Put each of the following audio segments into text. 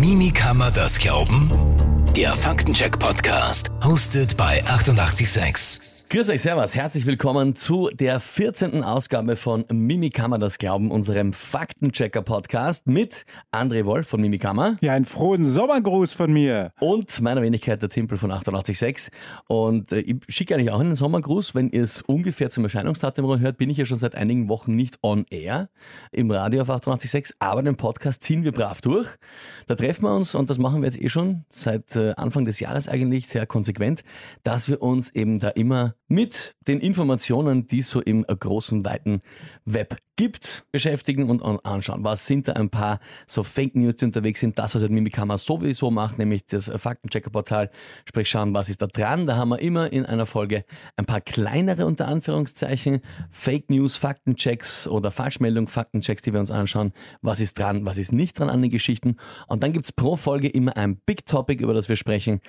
Mimi kann man das glauben? Der Faktencheck-Podcast, hostet bei 886. Grüß euch, Servus, herzlich willkommen zu der 14. Ausgabe von Mimikama das Glauben, unserem Faktenchecker-Podcast mit André Wolf von Mimikama. Ja, einen frohen Sommergruß von mir. Und meiner Wenigkeit der Timpel von 886. Und äh, ich schicke eigentlich auch einen Sommergruß. Wenn ihr es ungefähr zum Erscheinungsdatum hört, bin ich ja schon seit einigen Wochen nicht on air im Radio auf 886, aber den Podcast ziehen wir brav durch. Da treffen wir uns und das machen wir jetzt eh schon seit äh, Anfang des Jahres eigentlich sehr konsequent, dass wir uns eben da immer mit den Informationen, die es so im großen, weiten Web gibt, beschäftigen und anschauen, was sind da ein paar so Fake News, die unterwegs sind. Das, was halt Mimikama sowieso macht, nämlich das Faktenchecker-Portal, sprich schauen, was ist da dran. Da haben wir immer in einer Folge ein paar kleinere, unter Anführungszeichen, Fake News, Faktenchecks oder Falschmeldung, Faktenchecks, die wir uns anschauen. Was ist dran, was ist nicht dran an den Geschichten. Und dann gibt es pro Folge immer ein Big Topic, über das wir sprechen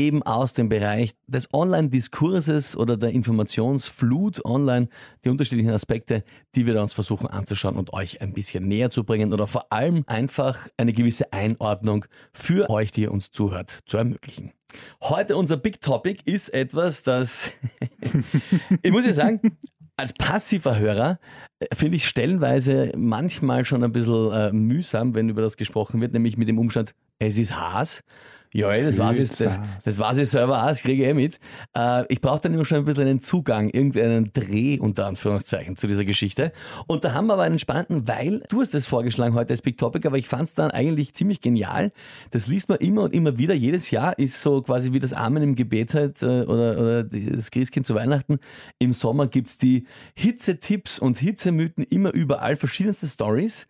eben aus dem Bereich des Online-Diskurses oder der Informationsflut online, die unterschiedlichen Aspekte, die wir uns versuchen anzuschauen und euch ein bisschen näher zu bringen oder vor allem einfach eine gewisse Einordnung für euch, die ihr uns zuhört, zu ermöglichen. Heute unser Big Topic ist etwas, das, ich muss ja sagen, als passiver Hörer äh, finde ich stellenweise manchmal schon ein bisschen äh, mühsam, wenn über das gesprochen wird, nämlich mit dem Umstand, es ist Haas ja, das weiß ich, das, das weiß ich selber auch, das kriege ich eh mit. Äh, ich brauche dann immer schon ein bisschen einen Zugang, irgendeinen Dreh unter Anführungszeichen zu dieser Geschichte. Und da haben wir aber einen spannenden, weil du hast das vorgeschlagen heute als Big Topic, aber ich fand es dann eigentlich ziemlich genial. Das liest man immer und immer wieder. Jedes Jahr ist so quasi wie das Amen im Gebet halt äh, oder, oder das Christkind zu Weihnachten. Im Sommer gibt's die Hitzetipps und Hitzemythen immer überall, verschiedenste Stories.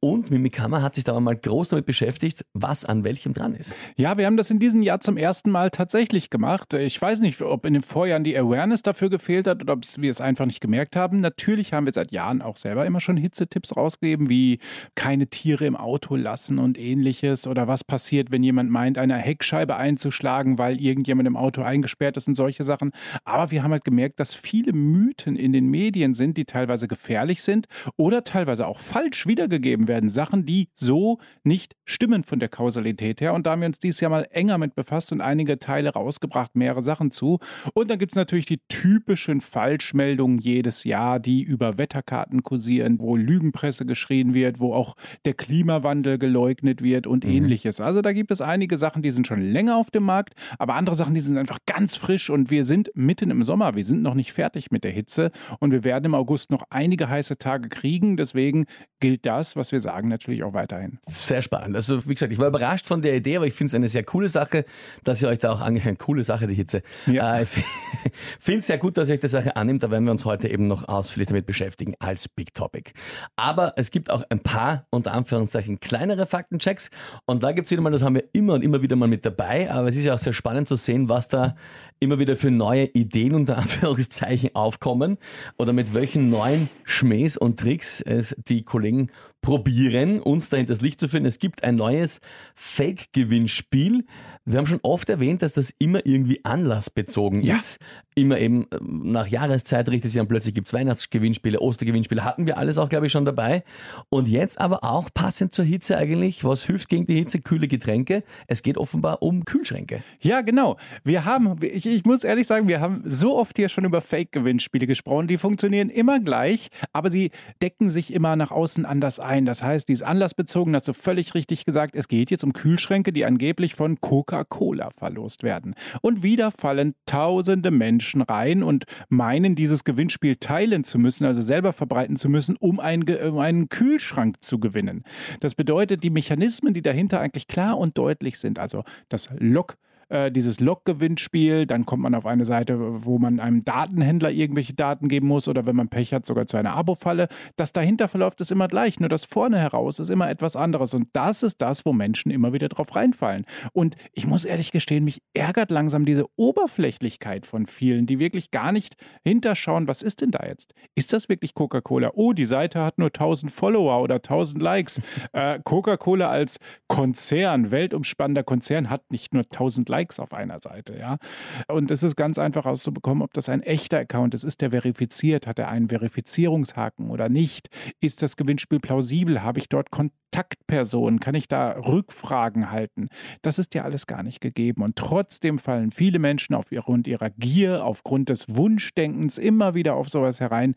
Und Mimikama hat sich da mal groß damit beschäftigt, was an welchem dran ist. Ja, wir haben das in diesem Jahr zum ersten Mal tatsächlich gemacht. Ich weiß nicht, ob in den Vorjahren die Awareness dafür gefehlt hat oder ob wir es einfach nicht gemerkt haben. Natürlich haben wir seit Jahren auch selber immer schon Hitzetipps rausgegeben, wie keine Tiere im Auto lassen und ähnliches oder was passiert, wenn jemand meint, eine Heckscheibe einzuschlagen, weil irgendjemand im Auto eingesperrt ist und solche Sachen. Aber wir haben halt gemerkt, dass viele Mythen in den Medien sind, die teilweise gefährlich sind oder teilweise auch falsch wiedergegeben werden Sachen, die so nicht stimmen von der Kausalität her. Und da haben wir uns dieses Jahr mal enger mit befasst und einige Teile rausgebracht, mehrere Sachen zu. Und dann gibt es natürlich die typischen Falschmeldungen jedes Jahr, die über Wetterkarten kursieren, wo Lügenpresse geschrien wird, wo auch der Klimawandel geleugnet wird und mhm. ähnliches. Also da gibt es einige Sachen, die sind schon länger auf dem Markt, aber andere Sachen, die sind einfach ganz frisch und wir sind mitten im Sommer. Wir sind noch nicht fertig mit der Hitze und wir werden im August noch einige heiße Tage kriegen. Deswegen gilt das, was wir wir sagen, natürlich auch weiterhin. Sehr spannend. Also wie gesagt, ich war überrascht von der Idee, aber ich finde es eine sehr coole Sache, dass ihr euch da auch angehört. Coole Sache, die Hitze. Ja. Äh, ich finde es sehr gut, dass ihr euch die Sache annimmt. Da werden wir uns heute eben noch ausführlich damit beschäftigen als Big Topic. Aber es gibt auch ein paar, unter Anführungszeichen, kleinere Faktenchecks. Und da gibt es wieder mal, das haben wir immer und immer wieder mal mit dabei. Aber es ist ja auch sehr spannend zu sehen, was da immer wieder für neue Ideen unter Anführungszeichen aufkommen oder mit welchen neuen Schmähs und Tricks es die Kollegen probieren, uns dahinter das Licht zu führen. Es gibt ein neues Fake-Gewinnspiel. Wir haben schon oft erwähnt, dass das immer irgendwie anlassbezogen ja. ist. Immer eben äh, nach Jahreszeit richtet sich an, plötzlich gibt es Weihnachtsgewinnspiele, Ostergewinnspiele, hatten wir alles auch, glaube ich, schon dabei. Und jetzt aber auch passend zur Hitze eigentlich, was hilft gegen die Hitze? Kühle Getränke. Es geht offenbar um Kühlschränke. Ja, genau. Wir haben, ich, ich muss ehrlich sagen, wir haben so oft hier schon über Fake-Gewinnspiele gesprochen. Die funktionieren immer gleich, aber sie decken sich immer nach außen anders ein. Das heißt, die ist anlassbezogen, hast du völlig richtig gesagt. Es geht jetzt um Kühlschränke, die angeblich von Coca-Cola verlost werden. Und wieder fallen tausende Menschen rein und meinen, dieses Gewinnspiel teilen zu müssen, also selber verbreiten zu müssen, um, ein, um einen Kühlschrank zu gewinnen. Das bedeutet, die Mechanismen, die dahinter eigentlich klar und deutlich sind, also das Log äh, dieses Log-Gewinnspiel. Dann kommt man auf eine Seite, wo man einem Datenhändler irgendwelche Daten geben muss oder wenn man Pech hat, sogar zu einer Abo-Falle. Das dahinter verläuft ist immer gleich, nur das vorne heraus ist immer etwas anderes. Und das ist das, wo Menschen immer wieder drauf reinfallen. Und ich muss ehrlich gestehen, mich ärgert langsam diese Oberflächlichkeit von vielen, die wirklich gar nicht hinterschauen, was ist denn da jetzt? Ist das wirklich Coca-Cola? Oh, die Seite hat nur 1000 Follower oder 1000 Likes. Äh, Coca-Cola als Konzern, weltumspannender Konzern, hat nicht nur 1000 Likes Likes auf einer Seite, ja. Und es ist ganz einfach auszubekommen, ob das ein echter Account ist. Ist der verifiziert? Hat er einen Verifizierungshaken oder nicht? Ist das Gewinnspiel plausibel? Habe ich dort Kontaktpersonen? Kann ich da Rückfragen halten? Das ist ja alles gar nicht gegeben. Und trotzdem fallen viele Menschen aufgrund ihrer Gier, aufgrund des Wunschdenkens immer wieder auf sowas herein.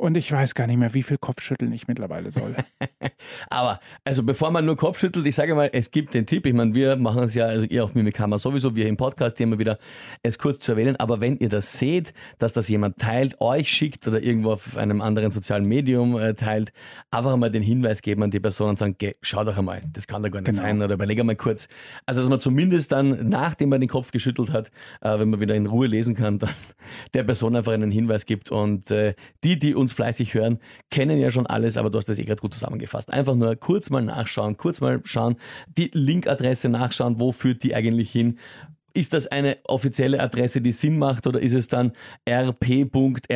Und ich weiß gar nicht mehr, wie viel Kopfschütteln ich mittlerweile soll. Aber, also bevor man nur Kopfschüttelt, ich sage mal, es gibt den Tipp. Ich meine, wir machen es ja, also ihr auf Mimikama sowieso, wir im Podcast immer wieder, es kurz zu erwähnen. Aber wenn ihr das seht, dass das jemand teilt, euch schickt oder irgendwo auf einem anderen sozialen Medium äh, teilt, einfach mal den Hinweis geben an die Person und sagen, geh, schau doch einmal, das kann doch gar nicht genau. sein oder überlege mal kurz. Also, dass man zumindest dann, nachdem man den Kopf geschüttelt hat, äh, wenn man wieder in Ruhe lesen kann, dann der Person einfach einen Hinweis gibt. Und äh, die, die uns uns fleißig hören, kennen ja schon alles, aber du hast das eh gerade gut zusammengefasst. Einfach nur kurz mal nachschauen, kurz mal schauen, die Linkadresse nachschauen, wo führt die eigentlich hin. Ist das eine offizielle Adresse, die Sinn macht oder ist es dann rp.ru.cola.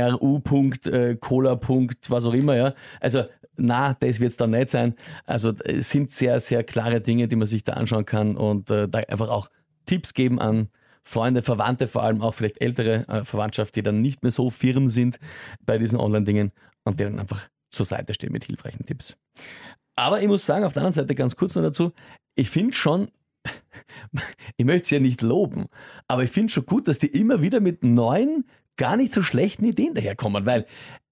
Äh, was auch immer, ja? Also, na, das wird es dann nicht sein. Also, es sind sehr, sehr klare Dinge, die man sich da anschauen kann und äh, da einfach auch Tipps geben an Freunde, Verwandte, vor allem auch vielleicht ältere äh, Verwandtschaft, die dann nicht mehr so firm sind bei diesen Online-Dingen und die dann einfach zur Seite stehen mit hilfreichen Tipps. Aber ich muss sagen, auf der anderen Seite ganz kurz noch dazu, ich finde schon, ich möchte es ja nicht loben, aber ich finde schon gut, dass die immer wieder mit neuen, gar nicht so schlechten Ideen daherkommen, weil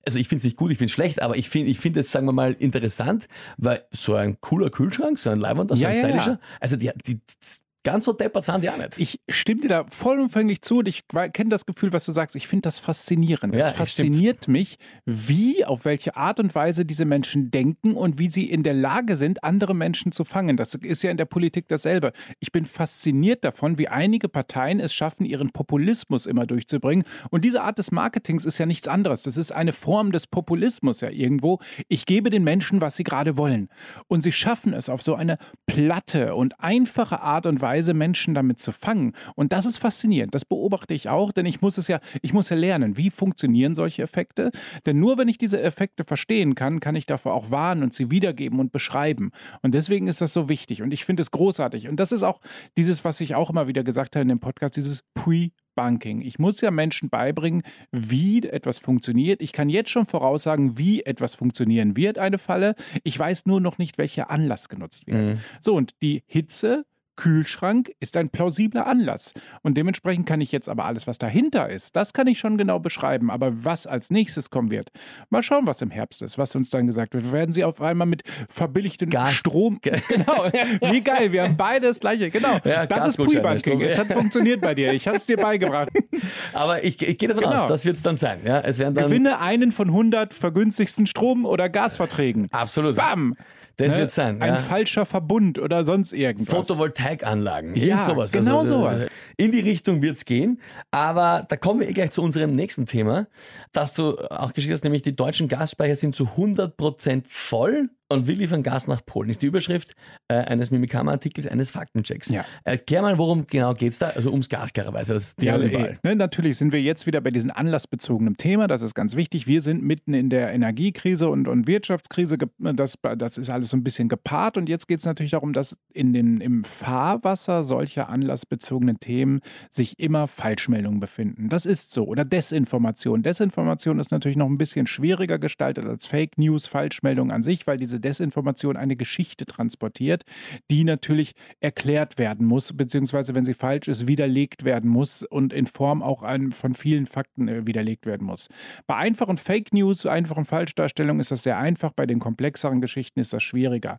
also ich finde es nicht gut, ich finde es schlecht, aber ich finde ich finde es, sagen wir mal, interessant, weil so ein cooler Kühlschrank, so ein Leibwander, so ja, ein stylischer, ja. also die, die, Ganz so deppert sind die auch nicht. Ich stimme dir da vollumfänglich zu und ich kenne das Gefühl, was du sagst. Ich finde das faszinierend. Ja, es fasziniert mich, wie, auf welche Art und Weise diese Menschen denken und wie sie in der Lage sind, andere Menschen zu fangen. Das ist ja in der Politik dasselbe. Ich bin fasziniert davon, wie einige Parteien es schaffen, ihren Populismus immer durchzubringen. Und diese Art des Marketings ist ja nichts anderes. Das ist eine Form des Populismus ja irgendwo. Ich gebe den Menschen, was sie gerade wollen. Und sie schaffen es auf so eine platte und einfache Art und Weise, Weise, Menschen damit zu fangen. Und das ist faszinierend. Das beobachte ich auch, denn ich muss es ja, ich muss ja lernen, wie funktionieren solche Effekte. Denn nur wenn ich diese Effekte verstehen kann, kann ich davor auch warnen und sie wiedergeben und beschreiben. Und deswegen ist das so wichtig. Und ich finde es großartig. Und das ist auch dieses, was ich auch immer wieder gesagt habe in dem Podcast, dieses Pre Banking. Ich muss ja Menschen beibringen, wie etwas funktioniert. Ich kann jetzt schon voraussagen, wie etwas funktionieren wird, eine Falle. Ich weiß nur noch nicht, welcher Anlass genutzt wird. Mhm. So, und die Hitze Kühlschrank ist ein plausibler Anlass. Und dementsprechend kann ich jetzt aber alles, was dahinter ist, das kann ich schon genau beschreiben. Aber was als nächstes kommen wird, mal schauen, was im Herbst ist, was uns dann gesagt wird. Werden sie auf einmal mit verbilligtem Gas. Strom. Genau. Wie geil, wir haben beide das gleiche. Genau. Ja, das ist Pre-Banking. Es hat funktioniert bei dir. Ich habe es dir beigebracht. Aber ich, ich gehe davon genau. aus, das wird es dann sein. Ja, es werden dann Gewinne einen von 100 vergünstigsten Strom- oder Gasverträgen. Absolut. Bam! Das ne? wird sein. Ein ja. falscher Verbund oder sonst irgendwas. Photovoltaikanlagen. Ja, sowas. genau also, sowas. In die Richtung wird es gehen. Aber da kommen wir eh gleich zu unserem nächsten Thema, das du auch geschickt hast, nämlich die deutschen Gasspeicher sind zu 100% voll und wir liefern Gas nach Polen, ist die Überschrift äh, eines Mimikama-Artikels, eines Faktenchecks. Ja. Erklär mal, worum genau geht es da? Also ums Gas klarerweise. Das ist ja, überall. Ne, natürlich sind wir jetzt wieder bei diesem anlassbezogenen Thema. Das ist ganz wichtig. Wir sind mitten in der Energiekrise und, und Wirtschaftskrise. Das, das ist alles so ein bisschen gepaart. Und jetzt geht es natürlich darum, dass in den, im Fahrwasser solcher anlassbezogenen Themen sich immer Falschmeldungen befinden. Das ist so. Oder Desinformation. Desinformation ist natürlich noch ein bisschen schwieriger gestaltet als Fake News, Falschmeldungen an sich, weil diese Desinformation eine Geschichte transportiert, die natürlich erklärt werden muss, beziehungsweise wenn sie falsch ist, widerlegt werden muss und in Form auch von vielen Fakten äh, widerlegt werden muss. Bei einfachen Fake News, einfachen Falschdarstellungen ist das sehr einfach, bei den komplexeren Geschichten ist das schwieriger.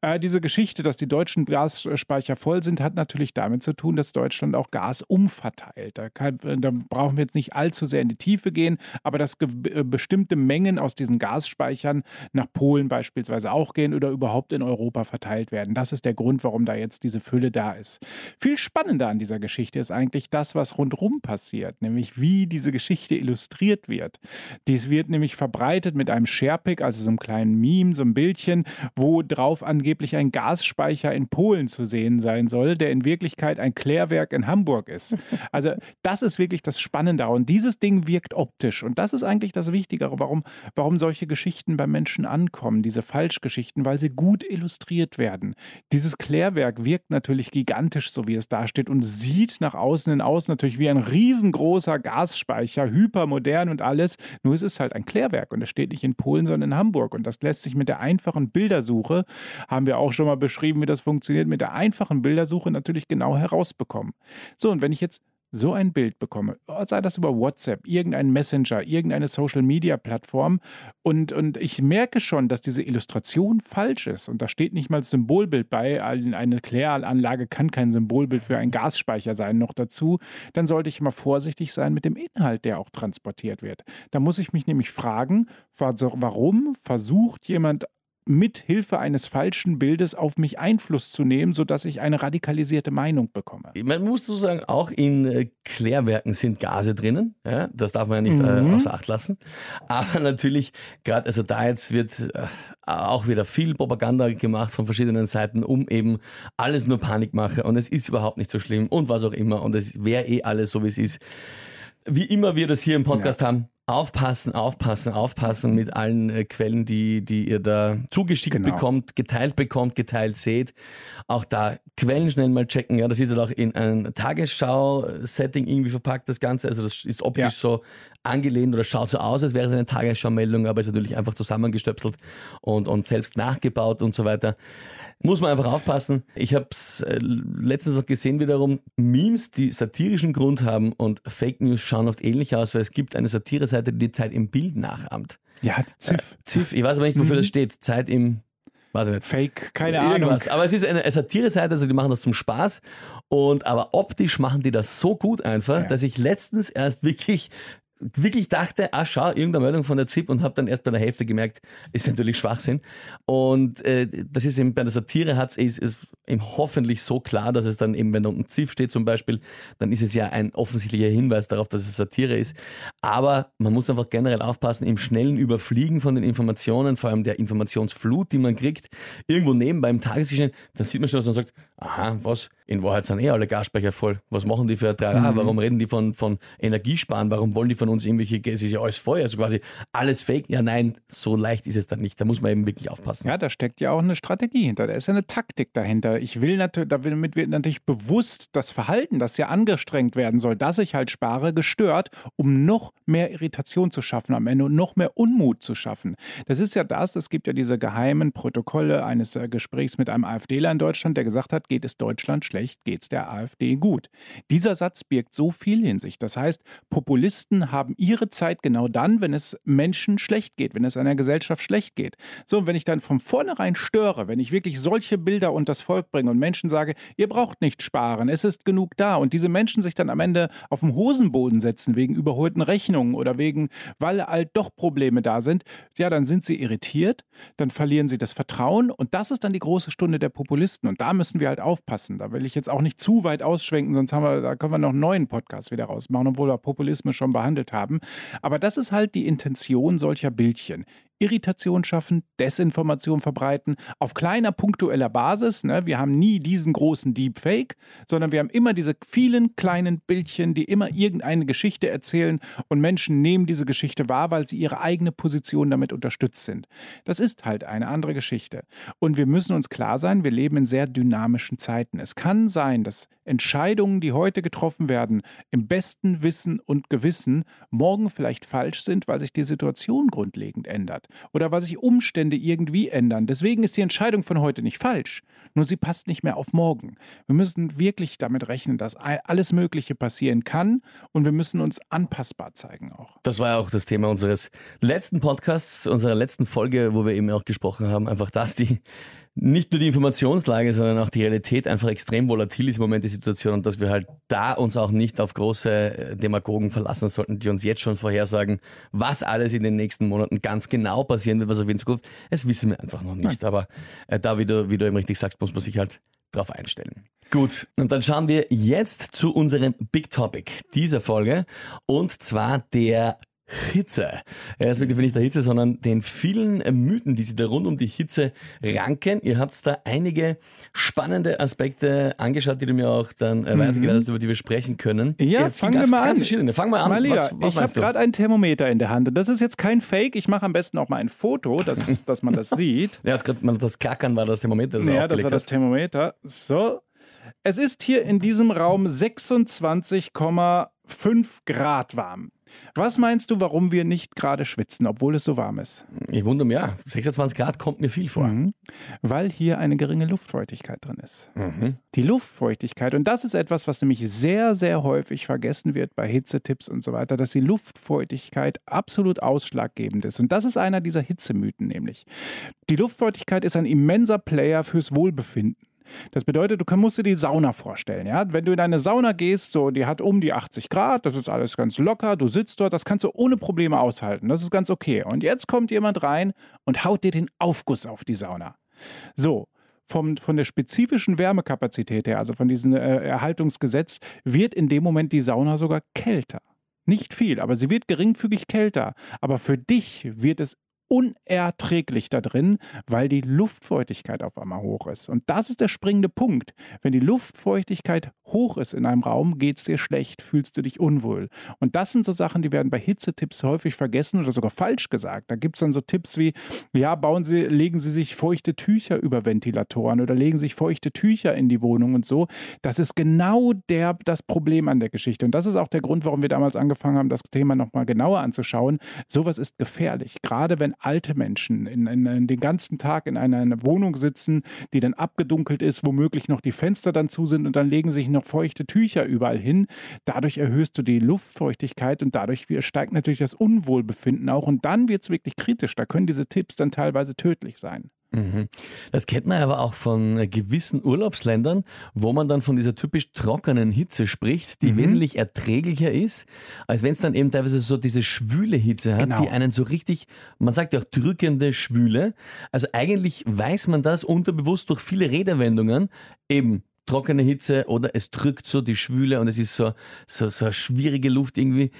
Äh, diese Geschichte, dass die deutschen Gasspeicher voll sind, hat natürlich damit zu tun, dass Deutschland auch Gas umverteilt. Da, kann, da brauchen wir jetzt nicht allzu sehr in die Tiefe gehen, aber dass äh, bestimmte Mengen aus diesen Gasspeichern nach Polen beispielsweise beispielsweise auch gehen oder überhaupt in Europa verteilt werden. Das ist der Grund, warum da jetzt diese Fülle da ist. Viel spannender an dieser Geschichte ist eigentlich das, was rundherum passiert, nämlich wie diese Geschichte illustriert wird. Dies wird nämlich verbreitet mit einem Sharepick, also so einem kleinen Meme, so einem Bildchen, wo drauf angeblich ein Gasspeicher in Polen zu sehen sein soll, der in Wirklichkeit ein Klärwerk in Hamburg ist. Also das ist wirklich das Spannende und dieses Ding wirkt optisch und das ist eigentlich das Wichtigere, warum, warum solche Geschichten bei Menschen ankommen, diese Fall Falschgeschichten, weil sie gut illustriert werden. Dieses Klärwerk wirkt natürlich gigantisch, so wie es dasteht, und sieht nach außen hin aus natürlich wie ein riesengroßer Gasspeicher, hypermodern und alles. Nur es ist halt ein Klärwerk und es steht nicht in Polen, sondern in Hamburg. Und das lässt sich mit der einfachen Bildersuche, haben wir auch schon mal beschrieben, wie das funktioniert, mit der einfachen Bildersuche natürlich genau herausbekommen. So, und wenn ich jetzt so ein Bild bekomme, sei das über WhatsApp, irgendein Messenger, irgendeine Social-Media-Plattform und, und ich merke schon, dass diese Illustration falsch ist und da steht nicht mal das Symbolbild bei, eine Kläranlage kann kein Symbolbild für einen Gasspeicher sein noch dazu, dann sollte ich immer vorsichtig sein mit dem Inhalt, der auch transportiert wird. Da muss ich mich nämlich fragen, warum versucht jemand mit Hilfe eines falschen Bildes auf mich Einfluss zu nehmen, sodass ich eine radikalisierte Meinung bekomme. Man muss so sagen, auch in äh, Klärwerken sind Gase drinnen. Ja? Das darf man ja nicht äh, mhm. äh, außer Acht lassen. Aber natürlich, gerade also da jetzt wird äh, auch wieder viel Propaganda gemacht von verschiedenen Seiten, um eben alles nur Panikmache und es ist überhaupt nicht so schlimm und was auch immer und es wäre eh alles so, wie es ist. Wie immer wir das hier im Podcast ja. haben, Aufpassen, aufpassen, aufpassen mit allen äh, Quellen, die, die ihr da zugeschickt genau. bekommt, geteilt bekommt, geteilt seht. Auch da Quellen schnell mal checken. Ja, das ist halt auch in ein Tagesschau-Setting irgendwie verpackt, das Ganze. Also das ist optisch ja. so angelehnt oder schaut so aus, als wäre es eine Tagesschau-Meldung, aber ist natürlich einfach zusammengestöpselt und, und selbst nachgebaut und so weiter. Muss man einfach aufpassen. Ich habe es äh, letztens auch gesehen wiederum, Memes, die satirischen Grund haben und Fake News schauen oft ähnlich aus, weil es gibt eine Satire-Seite, die die Zeit im Bild nachahmt. Ja, ZIF. Äh, ZIF, ich weiß aber nicht, wofür mhm. das steht. Zeit im Weiß ich nicht. Fake, keine Irgendwas. Ahnung. Aber es ist eine Satire-Seite, also die machen das zum Spaß. Und aber optisch machen die das so gut einfach, ja. dass ich letztens erst wirklich wirklich dachte, ah schau, irgendeine Meldung von der ZIP und habe dann erst bei der Hälfte gemerkt, ist natürlich Schwachsinn. Und äh, das ist eben bei der Satire hat es ist eben hoffentlich so klar, dass es dann eben, wenn da unten ZIF steht zum Beispiel, dann ist es ja ein offensichtlicher Hinweis darauf, dass es Satire ist. Aber man muss einfach generell aufpassen, im schnellen Überfliegen von den Informationen, vor allem der Informationsflut, die man kriegt, irgendwo nebenbei im Tagesgeschehen, dann sieht man schon, dass man sagt, aha, was, in Wahrheit sind eh alle Gasspeicher voll. Was machen die für ein mhm. Warum reden die von, von Energiesparen? Warum wollen die von uns irgendwelche, es ist ja alles voll, also quasi alles fake. Ja, nein, so leicht ist es dann nicht. Da muss man eben wirklich aufpassen. Ja, da steckt ja auch eine Strategie hinter. Da ist ja eine Taktik dahinter. Ich will natürlich, damit wird natürlich bewusst das Verhalten, das ja angestrengt werden soll, dass ich halt spare, gestört, um noch mehr Irritation zu schaffen am Ende und noch mehr Unmut zu schaffen. Das ist ja das, es gibt ja diese geheimen Protokolle eines äh, Gesprächs mit einem AfDler in Deutschland, der gesagt hat, geht es Deutschland schlecht, geht es der AfD gut. Dieser Satz birgt so viel in sich. Das heißt, Populisten haben ihre Zeit genau dann, wenn es Menschen schlecht geht, wenn es einer Gesellschaft schlecht geht. So, und wenn ich dann von vornherein störe, wenn ich wirklich solche Bilder und das Volk bringe und Menschen sage, ihr braucht nicht sparen, es ist genug da und diese Menschen sich dann am Ende auf den Hosenboden setzen wegen überholten Rechnungen oder wegen, weil halt doch Probleme da sind, ja, dann sind sie irritiert, dann verlieren sie das Vertrauen und das ist dann die große Stunde der Populisten und da müssen wir halt aufpassen. Da will ich jetzt auch nicht zu weit ausschwenken, sonst haben wir, da können wir noch einen neuen Podcast wieder rausmachen, obwohl wir Populismus schon behandelt haben. Aber das ist halt die Intention solcher Bildchen. Irritation schaffen, Desinformation verbreiten, auf kleiner punktueller Basis. Ne? Wir haben nie diesen großen Deepfake, sondern wir haben immer diese vielen kleinen Bildchen, die immer irgendeine Geschichte erzählen und Menschen nehmen diese Geschichte wahr, weil sie ihre eigene Position damit unterstützt sind. Das ist halt eine andere Geschichte. Und wir müssen uns klar sein, wir leben in sehr dynamischen Zeiten. Es kann sein, dass Entscheidungen, die heute getroffen werden, im besten Wissen und Gewissen morgen vielleicht falsch sind, weil sich die Situation grundlegend ändert oder weil sich Umstände irgendwie ändern. Deswegen ist die Entscheidung von heute nicht falsch, nur sie passt nicht mehr auf morgen. Wir müssen wirklich damit rechnen, dass alles Mögliche passieren kann und wir müssen uns anpassbar zeigen auch. Das war ja auch das Thema unseres letzten Podcasts, unserer letzten Folge, wo wir eben auch gesprochen haben, einfach dass die nicht nur die Informationslage, sondern auch die Realität einfach extrem volatil ist im Moment die Situation und dass wir halt da uns auch nicht auf große äh, Demagogen verlassen sollten, die uns jetzt schon vorhersagen, was alles in den nächsten Monaten ganz genau passieren wird, was auf in Zukunft. Das wissen wir einfach noch nicht. Nein. Aber äh, da, wie du, wie du eben richtig sagst, muss man sich halt drauf einstellen. Gut, und dann schauen wir jetzt zu unserem Big Topic dieser Folge und zwar der Hitze. Er ist wirklich nicht der Hitze, sondern den vielen Mythen, die sich da rund um die Hitze ranken. Ihr habt da einige spannende Aspekte angeschaut, die du mir auch dann äh, mhm. weitergeleitet hast, über die wir sprechen können. Ja, jetzt fangen wir mal an. Verschiedene. Fang mal an. Mal was, was ich habe gerade ein Thermometer in der Hand und das ist jetzt kein Fake. Ich mache am besten auch mal ein Foto, dass, dass man das sieht. Ja, jetzt gerade das Klackern war das Thermometer. Das ja, das war das Thermometer. So. Es ist hier in diesem Raum 26,5 Grad warm. Was meinst du, warum wir nicht gerade schwitzen, obwohl es so warm ist? Ich wundere mich, ja. 26 Grad kommt mir viel vor. Mhm. Weil hier eine geringe Luftfeuchtigkeit drin ist. Mhm. Die Luftfeuchtigkeit, und das ist etwas, was nämlich sehr, sehr häufig vergessen wird bei Hitzetipps und so weiter, dass die Luftfeuchtigkeit absolut ausschlaggebend ist. Und das ist einer dieser Hitzemythen nämlich. Die Luftfeuchtigkeit ist ein immenser Player fürs Wohlbefinden. Das bedeutet, du musst dir die Sauna vorstellen. Ja? Wenn du in eine Sauna gehst, so, die hat um die 80 Grad, das ist alles ganz locker, du sitzt dort, das kannst du ohne Probleme aushalten. Das ist ganz okay. Und jetzt kommt jemand rein und haut dir den Aufguss auf die Sauna. So, vom, von der spezifischen Wärmekapazität her, also von diesem äh, Erhaltungsgesetz, wird in dem Moment die Sauna sogar kälter. Nicht viel, aber sie wird geringfügig kälter. Aber für dich wird es unerträglich da drin, weil die Luftfeuchtigkeit auf einmal hoch ist. Und das ist der springende Punkt. Wenn die Luftfeuchtigkeit hoch ist in einem Raum, geht es dir schlecht, fühlst du dich unwohl. Und das sind so Sachen, die werden bei Hitzetipps häufig vergessen oder sogar falsch gesagt. Da gibt es dann so Tipps wie, ja, bauen Sie, legen Sie sich feuchte Tücher über Ventilatoren oder legen sich feuchte Tücher in die Wohnung und so. Das ist genau der, das Problem an der Geschichte. Und das ist auch der Grund, warum wir damals angefangen haben, das Thema nochmal genauer anzuschauen. Sowas ist gefährlich. Gerade wenn alte Menschen in, in, in, den ganzen Tag in einer, einer Wohnung sitzen, die dann abgedunkelt ist, womöglich noch die Fenster dann zu sind und dann legen sich noch feuchte Tücher überall hin. Dadurch erhöhst du die Luftfeuchtigkeit und dadurch steigt natürlich das Unwohlbefinden auch. Und dann wird es wirklich kritisch. Da können diese Tipps dann teilweise tödlich sein. Mhm. Das kennt man aber auch von äh, gewissen Urlaubsländern, wo man dann von dieser typisch trockenen Hitze spricht, die mhm. wesentlich erträglicher ist, als wenn es dann eben teilweise so diese schwüle Hitze hat, genau. die einen so richtig, man sagt ja auch drückende Schwüle. Also eigentlich weiß man das unterbewusst durch viele Redewendungen, eben trockene Hitze oder es drückt so die Schwüle und es ist so, so, so eine schwierige Luft irgendwie.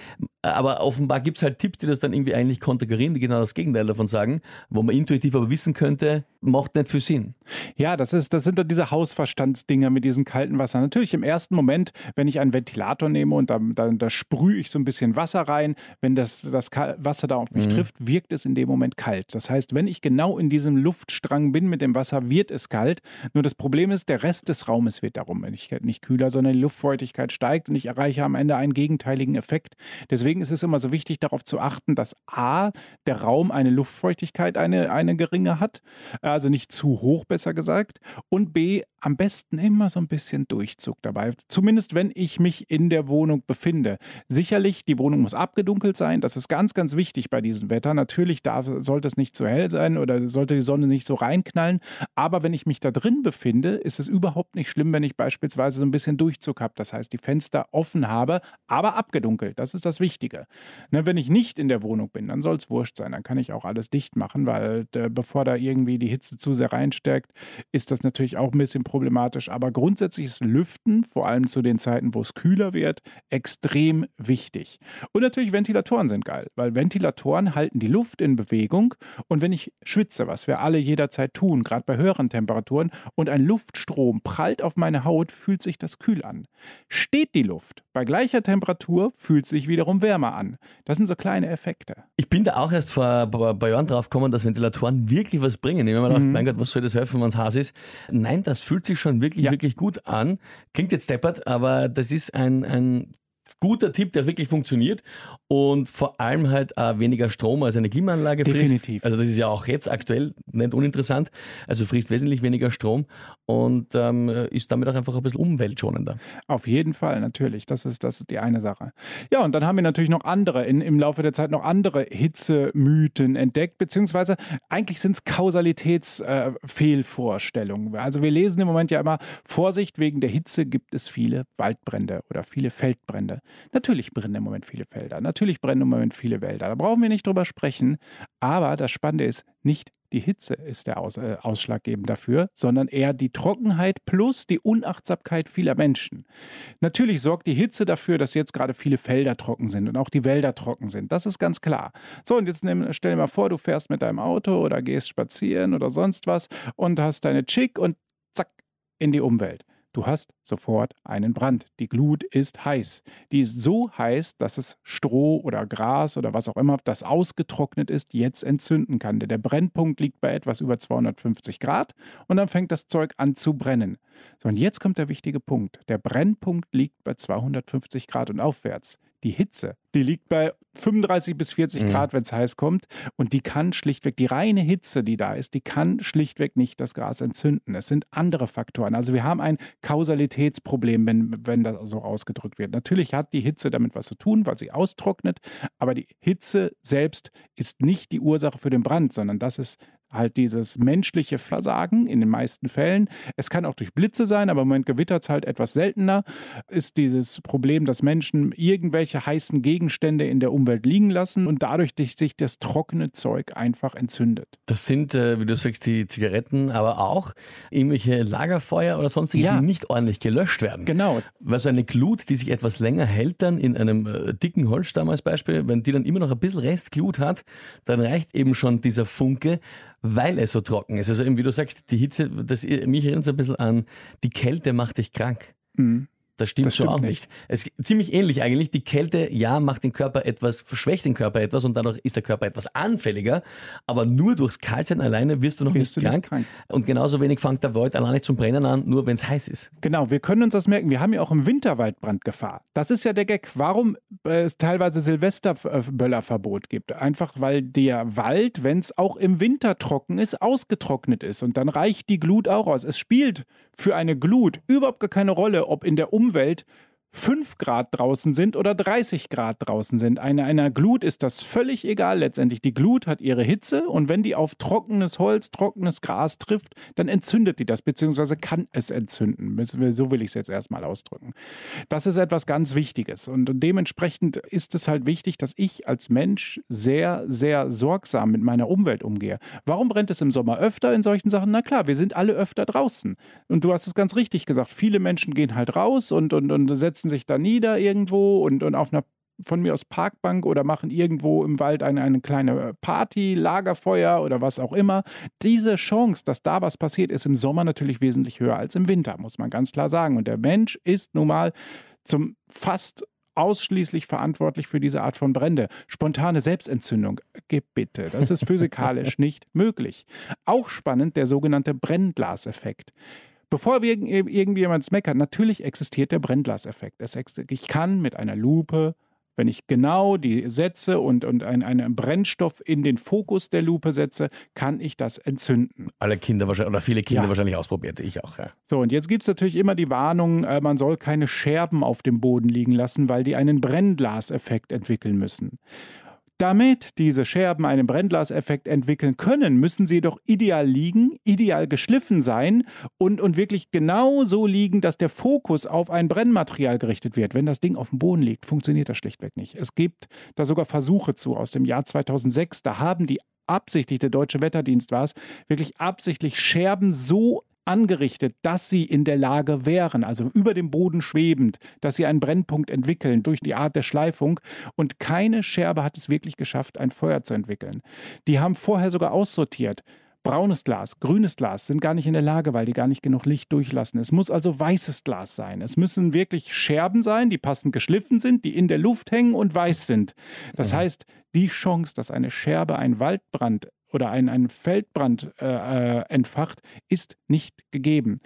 Aber offenbar gibt es halt Tipps, die das dann irgendwie eigentlich konterkarieren, die genau das Gegenteil davon sagen, wo man intuitiv aber wissen könnte, macht nicht viel Sinn. Ja, das, ist, das sind dann diese Hausverstandsdinger mit diesem kalten Wasser. Natürlich im ersten Moment, wenn ich einen Ventilator nehme und da, da, da sprühe ich so ein bisschen Wasser rein, wenn das, das Wasser da auf mich mhm. trifft, wirkt es in dem Moment kalt. Das heißt, wenn ich genau in diesem Luftstrang bin mit dem Wasser, wird es kalt. Nur das Problem ist, der Rest des Raumes wird darum nicht kühler, sondern die Luftfeuchtigkeit steigt und ich erreiche am Ende einen gegenteiligen Effekt. Deswegen ist es immer so wichtig, darauf zu achten, dass A, der Raum eine Luftfeuchtigkeit eine, eine geringe hat, also nicht zu hoch, besser gesagt, und B, am besten immer so ein bisschen Durchzug dabei, zumindest wenn ich mich in der Wohnung befinde. Sicherlich, die Wohnung muss abgedunkelt sein, das ist ganz, ganz wichtig bei diesem Wetter. Natürlich darf, sollte es nicht zu hell sein oder sollte die Sonne nicht so reinknallen, aber wenn ich mich da drin befinde, ist es überhaupt nicht schlimm, wenn ich beispielsweise so ein bisschen Durchzug habe. Das heißt, die Fenster offen habe, aber abgedunkelt. Das ist das Wichtige. Ne, wenn ich nicht in der Wohnung bin, dann soll es wurscht sein. Dann kann ich auch alles dicht machen, weil äh, bevor da irgendwie die Hitze zu sehr reinsteckt, ist das natürlich auch ein bisschen problematisch. Aber grundsätzlich ist Lüften, vor allem zu den Zeiten, wo es kühler wird, extrem wichtig. Und natürlich Ventilatoren sind geil, weil Ventilatoren halten die Luft in Bewegung. Und wenn ich schwitze, was wir alle jederzeit tun, gerade bei höheren Temperaturen, und ein Luftstrom prallt auf meine meine Haut fühlt sich das kühl an. Steht die Luft bei gleicher Temperatur, fühlt sich wiederum wärmer an. Das sind so kleine Effekte. Ich bin da auch erst vor ein paar Jahren drauf gekommen, dass Ventilatoren wirklich was bringen. Ich habe mir gedacht, mhm. mein Gott, was soll das helfen, wenn es heiß ist? Nein, das fühlt sich schon wirklich, ja. wirklich gut an. Klingt jetzt deppert, aber das ist ein, ein guter Tipp, der wirklich funktioniert und vor allem halt auch weniger Strom als eine Klimaanlage frisst. Definitiv. Also das ist ja auch jetzt aktuell nicht uninteressant. Also frisst wesentlich weniger Strom und ähm, ist damit auch einfach ein bisschen umweltschonender. Auf jeden Fall, natürlich. Das ist, das ist die eine Sache. Ja, und dann haben wir natürlich noch andere, in, im Laufe der Zeit noch andere Hitzemythen entdeckt, beziehungsweise eigentlich sind es Kausalitätsfehlvorstellungen. Äh, also wir lesen im Moment ja immer, Vorsicht, wegen der Hitze gibt es viele Waldbrände oder viele Feldbrände. Natürlich brennen im Moment viele Felder, natürlich brennen im Moment viele Wälder. Da brauchen wir nicht drüber sprechen. Aber das Spannende ist, nicht die Hitze ist der Aus, äh, ausschlaggebend dafür, sondern eher die Trockenheit plus die Unachtsamkeit vieler Menschen. Natürlich sorgt die Hitze dafür, dass jetzt gerade viele Felder trocken sind und auch die Wälder trocken sind. Das ist ganz klar. So, und jetzt nimm, stell dir mal vor, du fährst mit deinem Auto oder gehst spazieren oder sonst was und hast deine Chick und zack, in die Umwelt. Du hast sofort einen Brand. Die Glut ist heiß. Die ist so heiß, dass es Stroh oder Gras oder was auch immer, das ausgetrocknet ist, jetzt entzünden kann. Denn der Brennpunkt liegt bei etwas über 250 Grad und dann fängt das Zeug an zu brennen. So, und jetzt kommt der wichtige Punkt. Der Brennpunkt liegt bei 250 Grad und aufwärts. Die Hitze, die liegt bei 35 bis 40 mhm. Grad, wenn es heiß kommt. Und die kann schlichtweg, die reine Hitze, die da ist, die kann schlichtweg nicht das Gras entzünden. Es sind andere Faktoren. Also wir haben ein Kausalitätsproblem, wenn, wenn das so ausgedrückt wird. Natürlich hat die Hitze damit was zu tun, weil sie austrocknet, aber die Hitze selbst ist nicht die Ursache für den Brand, sondern das ist halt dieses menschliche Versagen in den meisten Fällen. Es kann auch durch Blitze sein, aber im Moment gewittert es halt etwas seltener. Ist dieses Problem, dass Menschen irgendwelche heißen Gegenstände in der Umwelt liegen lassen und dadurch sich das trockene Zeug einfach entzündet. Das sind, äh, wie du sagst, die Zigaretten, aber auch irgendwelche Lagerfeuer oder sonstige, ja. die nicht ordentlich gelöscht werden. Genau. Weil so eine Glut, die sich etwas länger hält dann in einem äh, dicken Holzstamm als Beispiel, wenn die dann immer noch ein bisschen Restglut hat, dann reicht eben schon dieser Funke, weil es so trocken ist. Also eben, wie du sagst, die Hitze, das, mich erinnert es ein bisschen an, die Kälte macht dich krank. Mhm. Das stimmt das so auch nicht. Es ist ziemlich ähnlich eigentlich. Die Kälte, ja, macht den Körper etwas, verschwächt den Körper etwas und dadurch ist der Körper etwas anfälliger. Aber nur durchs Kaltsein alleine wirst du noch wirst nicht, du krank. nicht, krank. Und genauso wenig fängt der Wald alleine zum Brennen an, nur wenn es heiß ist. Genau, wir können uns das merken. Wir haben ja auch im Winter Waldbrandgefahr. Das ist ja der Gag, warum es teilweise Silvesterböllerverbot gibt. Einfach weil der Wald, wenn es auch im Winter trocken ist, ausgetrocknet ist. Und dann reicht die Glut auch aus. Es spielt für eine Glut überhaupt gar keine Rolle, ob in der Umwelt Umwelt 5 Grad draußen sind oder 30 Grad draußen sind. Eine, einer Glut ist das völlig egal letztendlich. Die Glut hat ihre Hitze und wenn die auf trockenes Holz, trockenes Gras trifft, dann entzündet die das, beziehungsweise kann es entzünden. So will ich es jetzt erstmal ausdrücken. Das ist etwas ganz Wichtiges und dementsprechend ist es halt wichtig, dass ich als Mensch sehr, sehr sorgsam mit meiner Umwelt umgehe. Warum brennt es im Sommer öfter in solchen Sachen? Na klar, wir sind alle öfter draußen. Und du hast es ganz richtig gesagt. Viele Menschen gehen halt raus und, und, und setzen setzen sich da nieder irgendwo und, und auf einer von mir aus Parkbank oder machen irgendwo im Wald eine, eine kleine Party, Lagerfeuer oder was auch immer. Diese Chance, dass da was passiert, ist im Sommer natürlich wesentlich höher als im Winter, muss man ganz klar sagen. Und der Mensch ist nun mal zum fast ausschließlich verantwortlich für diese Art von Brände. Spontane Selbstentzündung, bitte, das ist physikalisch nicht möglich. Auch spannend der sogenannte Brennglaseffekt. Bevor wir irgendjemand meckert, natürlich existiert der Brennglaseffekt. Ich kann mit einer Lupe, wenn ich genau die setze und, und einen, einen Brennstoff in den Fokus der Lupe setze, kann ich das entzünden. Alle Kinder wahrscheinlich, oder viele Kinder ja. wahrscheinlich ausprobiert, ich auch. Ja. So, und jetzt gibt es natürlich immer die Warnung, äh, man soll keine Scherben auf dem Boden liegen lassen, weil die einen Brennglaseffekt entwickeln müssen. Damit diese Scherben einen Brennglaseffekt entwickeln können, müssen sie jedoch ideal liegen, ideal geschliffen sein und, und wirklich genau so liegen, dass der Fokus auf ein Brennmaterial gerichtet wird. Wenn das Ding auf dem Boden liegt, funktioniert das schlichtweg nicht. Es gibt da sogar Versuche zu aus dem Jahr 2006. Da haben die absichtlich, der Deutsche Wetterdienst war es, wirklich absichtlich Scherben so angerichtet, dass sie in der Lage wären, also über dem Boden schwebend, dass sie einen Brennpunkt entwickeln durch die Art der Schleifung. Und keine Scherbe hat es wirklich geschafft, ein Feuer zu entwickeln. Die haben vorher sogar aussortiert. Braunes Glas, grünes Glas sind gar nicht in der Lage, weil die gar nicht genug Licht durchlassen. Es muss also weißes Glas sein. Es müssen wirklich Scherben sein, die passend geschliffen sind, die in der Luft hängen und weiß sind. Das mhm. heißt, die Chance, dass eine Scherbe einen Waldbrand oder einen, einen Feldbrand äh, äh, entfacht, ist nicht gegeben.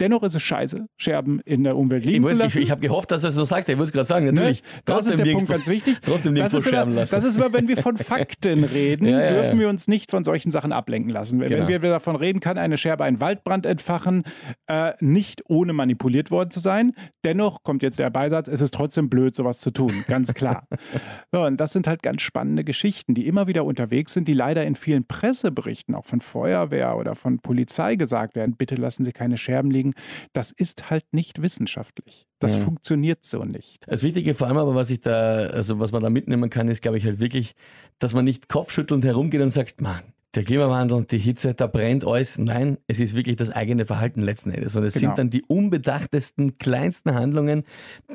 Dennoch ist es scheiße, Scherben in der Umwelt liegen ich zu lassen. Ich, ich habe gehofft, dass du es so sagst. Ich würde es gerade sagen, natürlich. Ne? Das ist der Punkt ganz wichtig. Trotzdem das ist, immer, lassen. das ist immer, wenn wir von Fakten reden, ja, ja, dürfen wir uns nicht von solchen Sachen ablenken lassen. Genau. Wenn wir davon reden, kann eine Scherbe einen Waldbrand entfachen, äh, nicht ohne manipuliert worden zu sein. Dennoch kommt jetzt der Beisatz, es ist trotzdem blöd, sowas zu tun. Ganz klar. so, und das sind halt ganz spannende Geschichten, die immer wieder unterwegs sind, die leider in vielen Presseberichten, auch von Feuerwehr oder von Polizei gesagt werden, bitte lassen Sie keine Scherben liegen. Das ist halt nicht wissenschaftlich. Das ja. funktioniert so nicht. Das Wichtige vor allem aber, was ich da, also was man da mitnehmen kann, ist, glaube ich, halt wirklich, dass man nicht kopfschüttelnd herumgeht und sagt, man, der Klimawandel und die Hitze, da brennt alles. Nein, es ist wirklich das eigene Verhalten letzten Endes. Und es genau. sind dann die unbedachtesten, kleinsten Handlungen,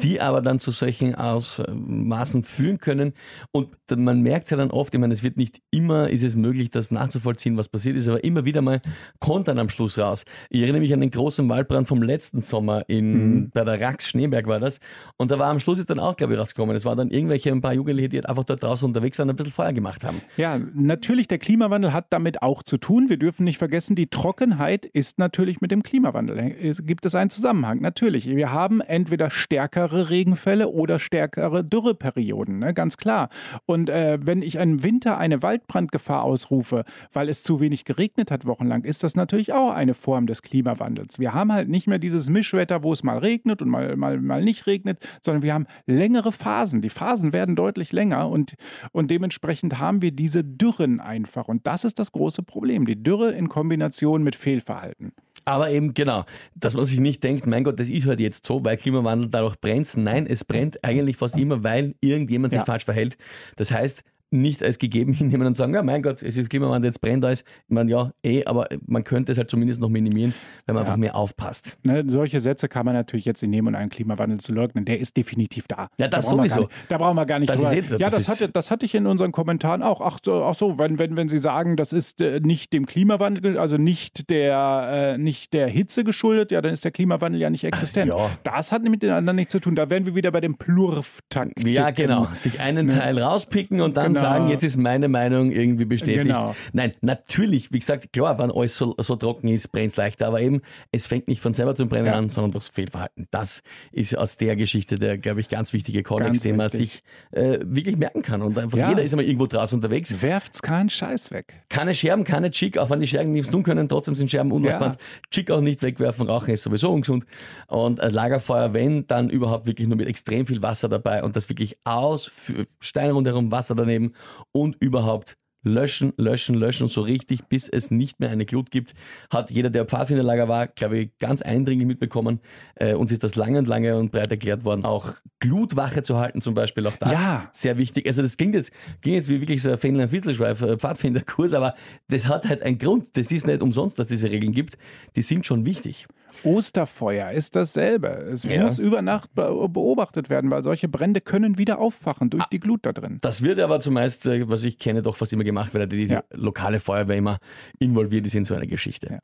die aber dann zu solchen Ausmaßen führen können. Und man merkt es ja dann oft, ich meine, es wird nicht immer, ist es möglich, das nachzuvollziehen, was passiert ist, aber immer wieder mal kommt dann am Schluss raus. Ich erinnere mich an den großen Waldbrand vom letzten Sommer in, mhm. bei der Rax Schneeberg war das. Und da war am Schluss ist dann auch, glaube ich, rausgekommen. Es waren dann irgendwelche, ein paar Jugendliche, die einfach dort draußen unterwegs waren, ein bisschen Feuer gemacht haben. Ja, natürlich, der Klimawandel hat damit auch zu tun. Wir dürfen nicht vergessen, die Trockenheit ist natürlich mit dem Klimawandel. Es gibt es einen Zusammenhang. Natürlich. Wir haben entweder stärkere Regenfälle oder stärkere Dürreperioden, ne? ganz klar. Und äh, wenn ich im Winter eine Waldbrandgefahr ausrufe, weil es zu wenig geregnet hat wochenlang, ist das natürlich auch eine Form des Klimawandels. Wir haben halt nicht mehr dieses Mischwetter, wo es mal regnet und mal, mal, mal nicht regnet, sondern wir haben längere Phasen. Die Phasen werden deutlich länger und, und dementsprechend haben wir diese Dürren einfach. Und das ist das große Problem. Die Dürre in Kombination mit Fehlverhalten. Aber eben genau, dass man sich nicht denkt, mein Gott, das ist halt jetzt so, weil Klimawandel dadurch brennt. Nein, es brennt eigentlich fast immer, weil irgendjemand sich ja. falsch verhält. Das heißt, nicht als gegeben hinnehmen und sagen, ja, mein Gott, es ist Klimawandel, jetzt brennt alles. Ich meine, ja, eh, aber man könnte es halt zumindest noch minimieren, wenn man ja. einfach mehr aufpasst. Ne, solche Sätze kann man natürlich jetzt nicht nehmen, um einen Klimawandel zu leugnen. Der ist definitiv da. Ja, das da sowieso. Nicht, da brauchen wir gar nicht das drüber. Eh, ja, das, das, hatte, das hatte ich in unseren Kommentaren auch. Ach so, ach so wenn, wenn, wenn Sie sagen, das ist äh, nicht dem Klimawandel, also nicht der, äh, nicht der Hitze geschuldet, ja, dann ist der Klimawandel ja nicht existent. Ja. Das hat mit den anderen nichts zu tun. Da wären wir wieder bei dem Plurftakt. Ja, genau. Sich einen ne? Teil rauspicken und dann genau. Sagen, jetzt ist mein meine Meinung irgendwie bestätigt. Genau. Nein, natürlich, wie gesagt, klar, wenn alles so, so trocken ist, brennt es leichter, aber eben, es fängt nicht von selber zum Brennen ja. an, sondern durchs Fehlverhalten. Das ist aus der Geschichte der, glaube ich, ganz wichtige Kontext, den man sich äh, wirklich merken kann. Und einfach ja. jeder ist immer irgendwo draußen unterwegs. Werft's keinen Scheiß weg. Keine Scherben, keine Chick, auch wenn die Scherben nichts tun können, trotzdem sind Scherben unmachbar. Ja. Chick auch nicht wegwerfen, Rauchen ist sowieso ungesund. Und ein Lagerfeuer, wenn, dann überhaupt wirklich nur mit extrem viel Wasser dabei und das wirklich aus, für Steine rundherum, Wasser daneben und über überhaupt löschen, löschen, löschen, so richtig, bis es nicht mehr eine Glut gibt. Hat jeder, der Pfadfinderlager war, glaube ich, ganz eindringlich mitbekommen. Äh, uns ist das lange und lange und breit erklärt worden, auch Glutwache zu halten zum Beispiel, auch das ja. sehr wichtig. Also das klingt jetzt, klingt jetzt wie wirklich so ein Fähnlein Fisselschweif äh, Pfadfinderkurs, aber das hat halt einen Grund. Das ist nicht umsonst, dass es diese Regeln gibt. Die sind schon wichtig. Osterfeuer ist dasselbe. Es ja. muss über Nacht beobachtet werden, weil solche Brände können wieder auffachen durch ah, die Glut da drin. Das wird aber zumeist, äh, was ich kenne, doch fast immer gemacht, weil die, die ja. lokale Feuerwehr immer involviert ist in so eine Geschichte. Ja.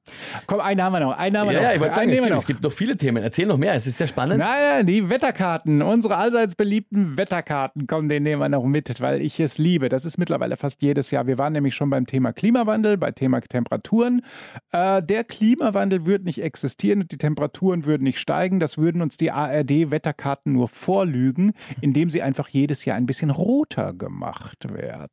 Komm, einen haben wir noch. Einen haben wir ja, noch. Ja, ich wollte sagen, es gibt, es gibt, noch viele Themen. Erzähl noch mehr, es ist sehr spannend. Naja, die Wetterkarten, unsere allseits beliebten Wetterkarten, kommen, den nehmen wir noch mit, weil ich es liebe. Das ist mittlerweile fast jedes Jahr. Wir waren nämlich schon beim Thema Klimawandel, beim Thema Temperaturen. Äh, der Klimawandel wird nicht existieren und die Temperaturen würden nicht steigen. Das würden uns die ARD-Wetterkarten nur vorlügen, indem sie einfach jedes Jahr ein bisschen roter gemacht werden.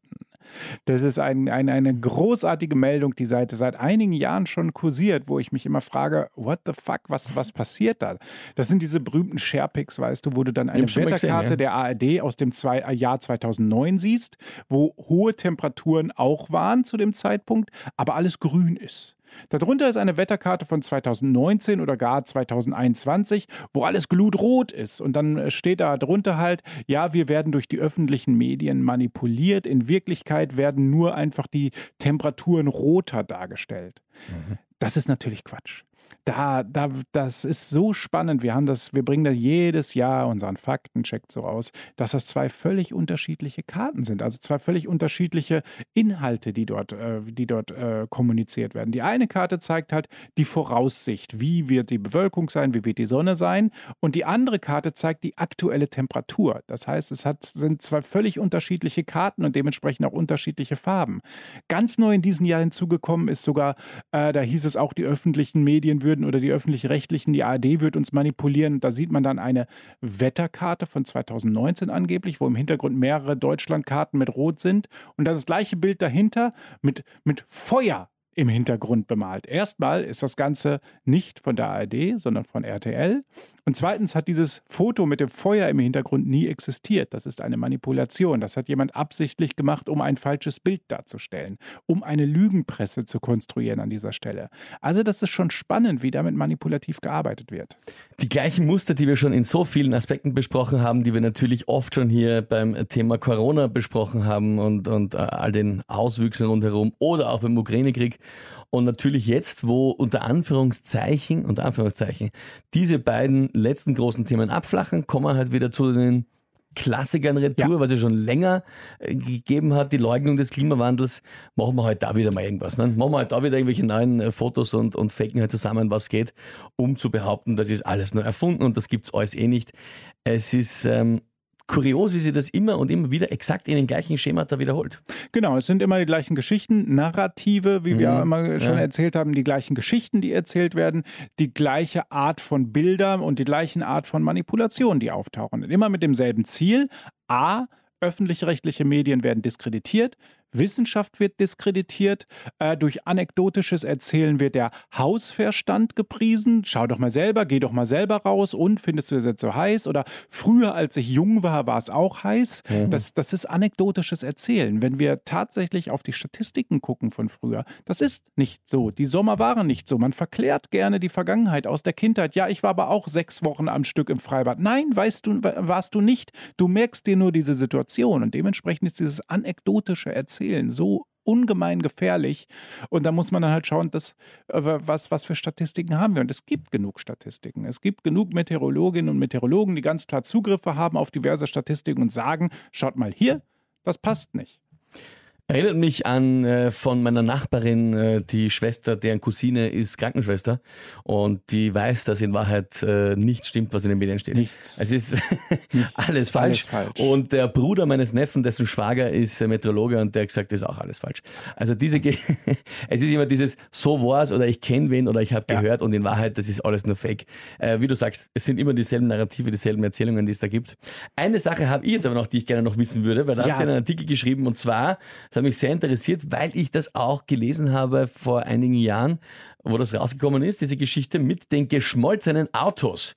Das ist ein, ein, eine großartige Meldung, die seit, seit einigen Jahren schon kursiert, wo ich mich immer frage, what the fuck, was, was passiert da? Das sind diese berühmten Sharepics, weißt du, wo du dann eine Wetterkarte ja. der ARD aus dem zwei, äh, Jahr 2009 siehst, wo hohe Temperaturen auch waren zu dem Zeitpunkt, aber alles grün ist. Darunter ist eine Wetterkarte von 2019 oder gar 2021, wo alles glutrot ist. Und dann äh, steht da drunter halt, ja, wir werden durch die öffentlichen Medien manipuliert. In Wirklichkeit werden nur einfach die Temperaturen roter dargestellt. Mhm. Das ist natürlich Quatsch da, da, das ist so spannend. Wir haben das, wir bringen da jedes Jahr unseren Faktencheck so raus, dass das zwei völlig unterschiedliche Karten sind, also zwei völlig unterschiedliche Inhalte, die dort, äh, die dort äh, kommuniziert werden. Die eine Karte zeigt halt die Voraussicht, wie wird die Bewölkung sein, wie wird die Sonne sein, und die andere Karte zeigt die aktuelle Temperatur. Das heißt, es hat, sind zwei völlig unterschiedliche Karten und dementsprechend auch unterschiedliche Farben. Ganz neu in diesem Jahr hinzugekommen ist sogar, äh, da hieß es auch, die öffentlichen Medien würden würden oder die öffentlich-rechtlichen, die ARD wird uns manipulieren. Da sieht man dann eine Wetterkarte von 2019 angeblich, wo im Hintergrund mehrere Deutschlandkarten mit Rot sind. Und das gleiche Bild dahinter mit, mit Feuer im Hintergrund bemalt. Erstmal ist das Ganze nicht von der ARD, sondern von RTL. Und zweitens hat dieses Foto mit dem Feuer im Hintergrund nie existiert. Das ist eine Manipulation. Das hat jemand absichtlich gemacht, um ein falsches Bild darzustellen, um eine Lügenpresse zu konstruieren an dieser Stelle. Also das ist schon spannend, wie damit manipulativ gearbeitet wird. Die gleichen Muster, die wir schon in so vielen Aspekten besprochen haben, die wir natürlich oft schon hier beim Thema Corona besprochen haben und, und äh, all den Auswüchsen rundherum oder auch beim Ukraine-Krieg. Und natürlich jetzt, wo unter Anführungszeichen, unter Anführungszeichen, diese beiden letzten großen Themen abflachen, kommen wir halt wieder zu den Klassikern Retour, ja. was es schon länger äh, gegeben hat, die Leugnung des Klimawandels, machen wir halt da wieder mal irgendwas. Ne? Machen wir halt da wieder irgendwelche neuen äh, Fotos und, und faken halt zusammen, was geht, um zu behaupten, das ist alles nur erfunden und das gibt es alles eh nicht. Es ist ähm, kurios, wie sie das immer und immer wieder exakt in den gleichen Schemata wiederholt. Genau, es sind immer die gleichen Geschichten, Narrative, wie mhm. wir immer schon ja. erzählt haben, die gleichen Geschichten, die erzählt werden, die gleiche Art von Bildern und die gleichen Art von Manipulation, die auftauchen. Und immer mit demselben Ziel. A, öffentlich-rechtliche Medien werden diskreditiert. Wissenschaft wird diskreditiert, äh, durch anekdotisches Erzählen wird der Hausverstand gepriesen. Schau doch mal selber, geh doch mal selber raus und findest du das jetzt so heiß? Oder früher, als ich jung war, war es auch heiß. Mhm. Das, das ist anekdotisches Erzählen. Wenn wir tatsächlich auf die Statistiken gucken von früher, das ist nicht so. Die Sommer waren nicht so. Man verklärt gerne die Vergangenheit aus der Kindheit. Ja, ich war aber auch sechs Wochen am Stück im Freibad. Nein, weißt du, warst du nicht. Du merkst dir nur diese Situation und dementsprechend ist dieses anekdotische Erzählen erzählen, so ungemein gefährlich. Und da muss man dann halt schauen, dass, äh, was, was für Statistiken haben wir. Und es gibt genug Statistiken. Es gibt genug Meteorologinnen und Meteorologen, die ganz klar Zugriffe haben auf diverse Statistiken und sagen, schaut mal hier, das passt nicht. Erinnert mich an äh, von meiner Nachbarin, äh, die Schwester, deren Cousine ist Krankenschwester und die weiß, dass in Wahrheit äh, nichts stimmt, was in den Medien steht. Nichts. Es ist alles, falsch. alles, falsch. Und der Bruder meines Neffen, dessen Schwager ist Meteorologe und der hat gesagt, das ist auch alles falsch. Also diese, es ist immer dieses so war's oder ich kenne wen oder ich habe gehört ja. und in Wahrheit, das ist alles nur Fake. Äh, wie du sagst, es sind immer dieselben Narrative, dieselben Erzählungen, die es da gibt. Eine Sache habe ich jetzt aber noch, die ich gerne noch wissen würde, weil da ja. habt ihr einen Artikel geschrieben und zwar, hat mich sehr interessiert, weil ich das auch gelesen habe vor einigen Jahren, wo das rausgekommen ist, diese Geschichte mit den geschmolzenen Autos.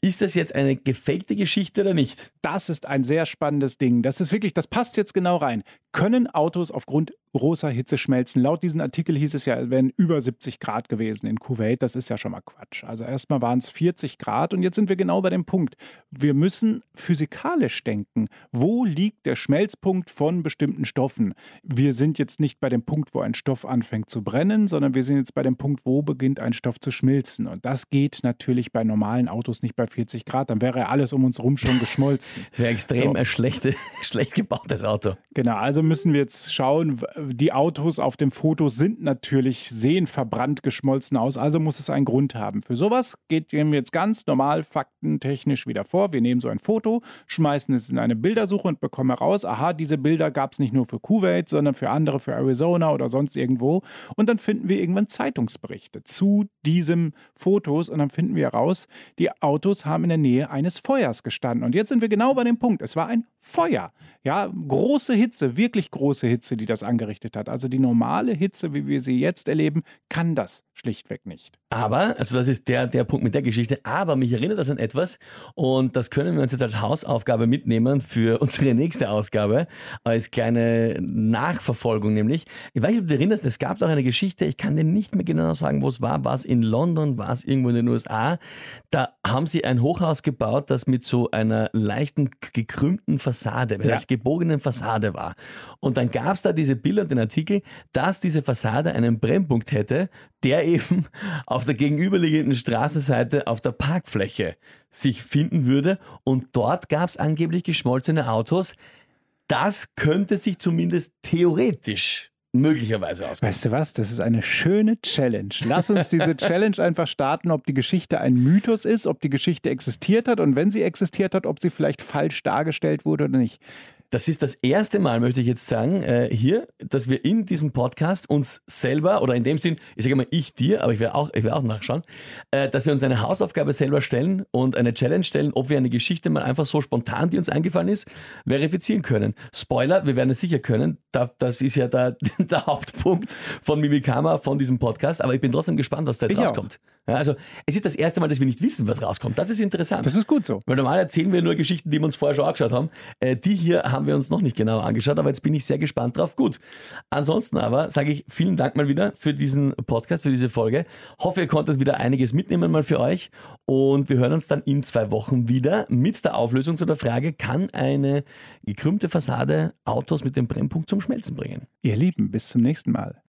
Ist das jetzt eine gefakte Geschichte oder nicht? Das ist ein sehr spannendes Ding. Das ist wirklich, das passt jetzt genau rein. Können Autos aufgrund großer Hitze schmelzen? Laut diesem Artikel hieß es ja, es wären über 70 Grad gewesen in Kuwait. Das ist ja schon mal Quatsch. Also erstmal waren es 40 Grad und jetzt sind wir genau bei dem Punkt. Wir müssen physikalisch denken. Wo liegt der Schmelzpunkt von bestimmten Stoffen? Wir sind jetzt nicht bei dem Punkt, wo ein Stoff anfängt zu brennen, sondern wir sind jetzt bei dem Punkt, wo beginnt ein Stoff zu schmilzen. Und das geht natürlich bei normalen Autos nicht bei 40 Grad. Dann wäre alles um uns herum schon geschmolzen. Wäre extrem so. ein schlechte, schlecht gebautes Auto. Genau, also müssen wir jetzt schauen, die Autos auf dem Foto sind natürlich, sehen verbrannt geschmolzen aus, also muss es einen Grund haben. Für sowas geht wir jetzt ganz normal faktentechnisch wieder vor. Wir nehmen so ein Foto, schmeißen es in eine Bildersuche und bekommen heraus, aha, diese Bilder gab es nicht nur für Kuwait, sondern für andere, für Arizona oder sonst irgendwo. Und dann finden wir irgendwann Zeitungsberichte zu diesem Fotos und dann finden wir heraus, die Autos haben in der Nähe eines Feuers gestanden. Und jetzt sind wir genau bei dem Punkt. Es war ein Feuer. Ja, große Hitze, wirklich große Hitze, die das angerichtet hat. Also die normale Hitze, wie wir sie jetzt erleben, kann das schlichtweg nicht. Aber, also das ist der, der Punkt mit der Geschichte, aber mich erinnert das an etwas und das können wir uns jetzt als Hausaufgabe mitnehmen für unsere nächste Ausgabe, als kleine Nachverfolgung nämlich. Ich weiß nicht, ob du dich erinnerst, es gab doch eine Geschichte, ich kann dir nicht mehr genau sagen, wo es war, war es in London, war es irgendwo in den USA, da haben sie ein Hochhaus gebaut, das mit so einer leichten gekrümmten Fassade, mit ja. einer gebogenen Fassade war. Und dann gab es da diese Bilder und den Artikel, dass diese Fassade einen Brennpunkt hätte, der eben auf der gegenüberliegenden Straßenseite auf der Parkfläche sich finden würde. Und dort gab es angeblich geschmolzene Autos. Das könnte sich zumindest theoretisch möglicherweise ausgehen. Weißt du was? Das ist eine schöne Challenge. Lass uns diese Challenge einfach starten, ob die Geschichte ein Mythos ist, ob die Geschichte existiert hat und wenn sie existiert hat, ob sie vielleicht falsch dargestellt wurde oder nicht. Das ist das erste Mal, möchte ich jetzt sagen, äh, hier, dass wir in diesem Podcast uns selber, oder in dem Sinn, ich sage mal ich dir, aber ich werde auch, ich werde auch nachschauen, äh, dass wir uns eine Hausaufgabe selber stellen und eine Challenge stellen, ob wir eine Geschichte mal einfach so spontan, die uns eingefallen ist, verifizieren können. Spoiler, wir werden es sicher können. Das ist ja der, der Hauptpunkt von Mimikama, von diesem Podcast, aber ich bin trotzdem gespannt, was da jetzt ich rauskommt. Auch. Ja, also es ist das erste Mal, dass wir nicht wissen, was rauskommt. Das ist interessant. Das ist gut so. Weil normal erzählen wir nur Geschichten, die wir uns vorher schon angeschaut haben. Äh, die hier haben wir uns noch nicht genau angeschaut, aber jetzt bin ich sehr gespannt drauf. Gut. Ansonsten aber sage ich vielen Dank mal wieder für diesen Podcast, für diese Folge. Hoffe, ihr konntet wieder einiges mitnehmen mal für euch. Und wir hören uns dann in zwei Wochen wieder mit der Auflösung zu der Frage, kann eine gekrümmte Fassade Autos mit dem Brennpunkt zum Schmelzen bringen? Ihr Lieben, bis zum nächsten Mal.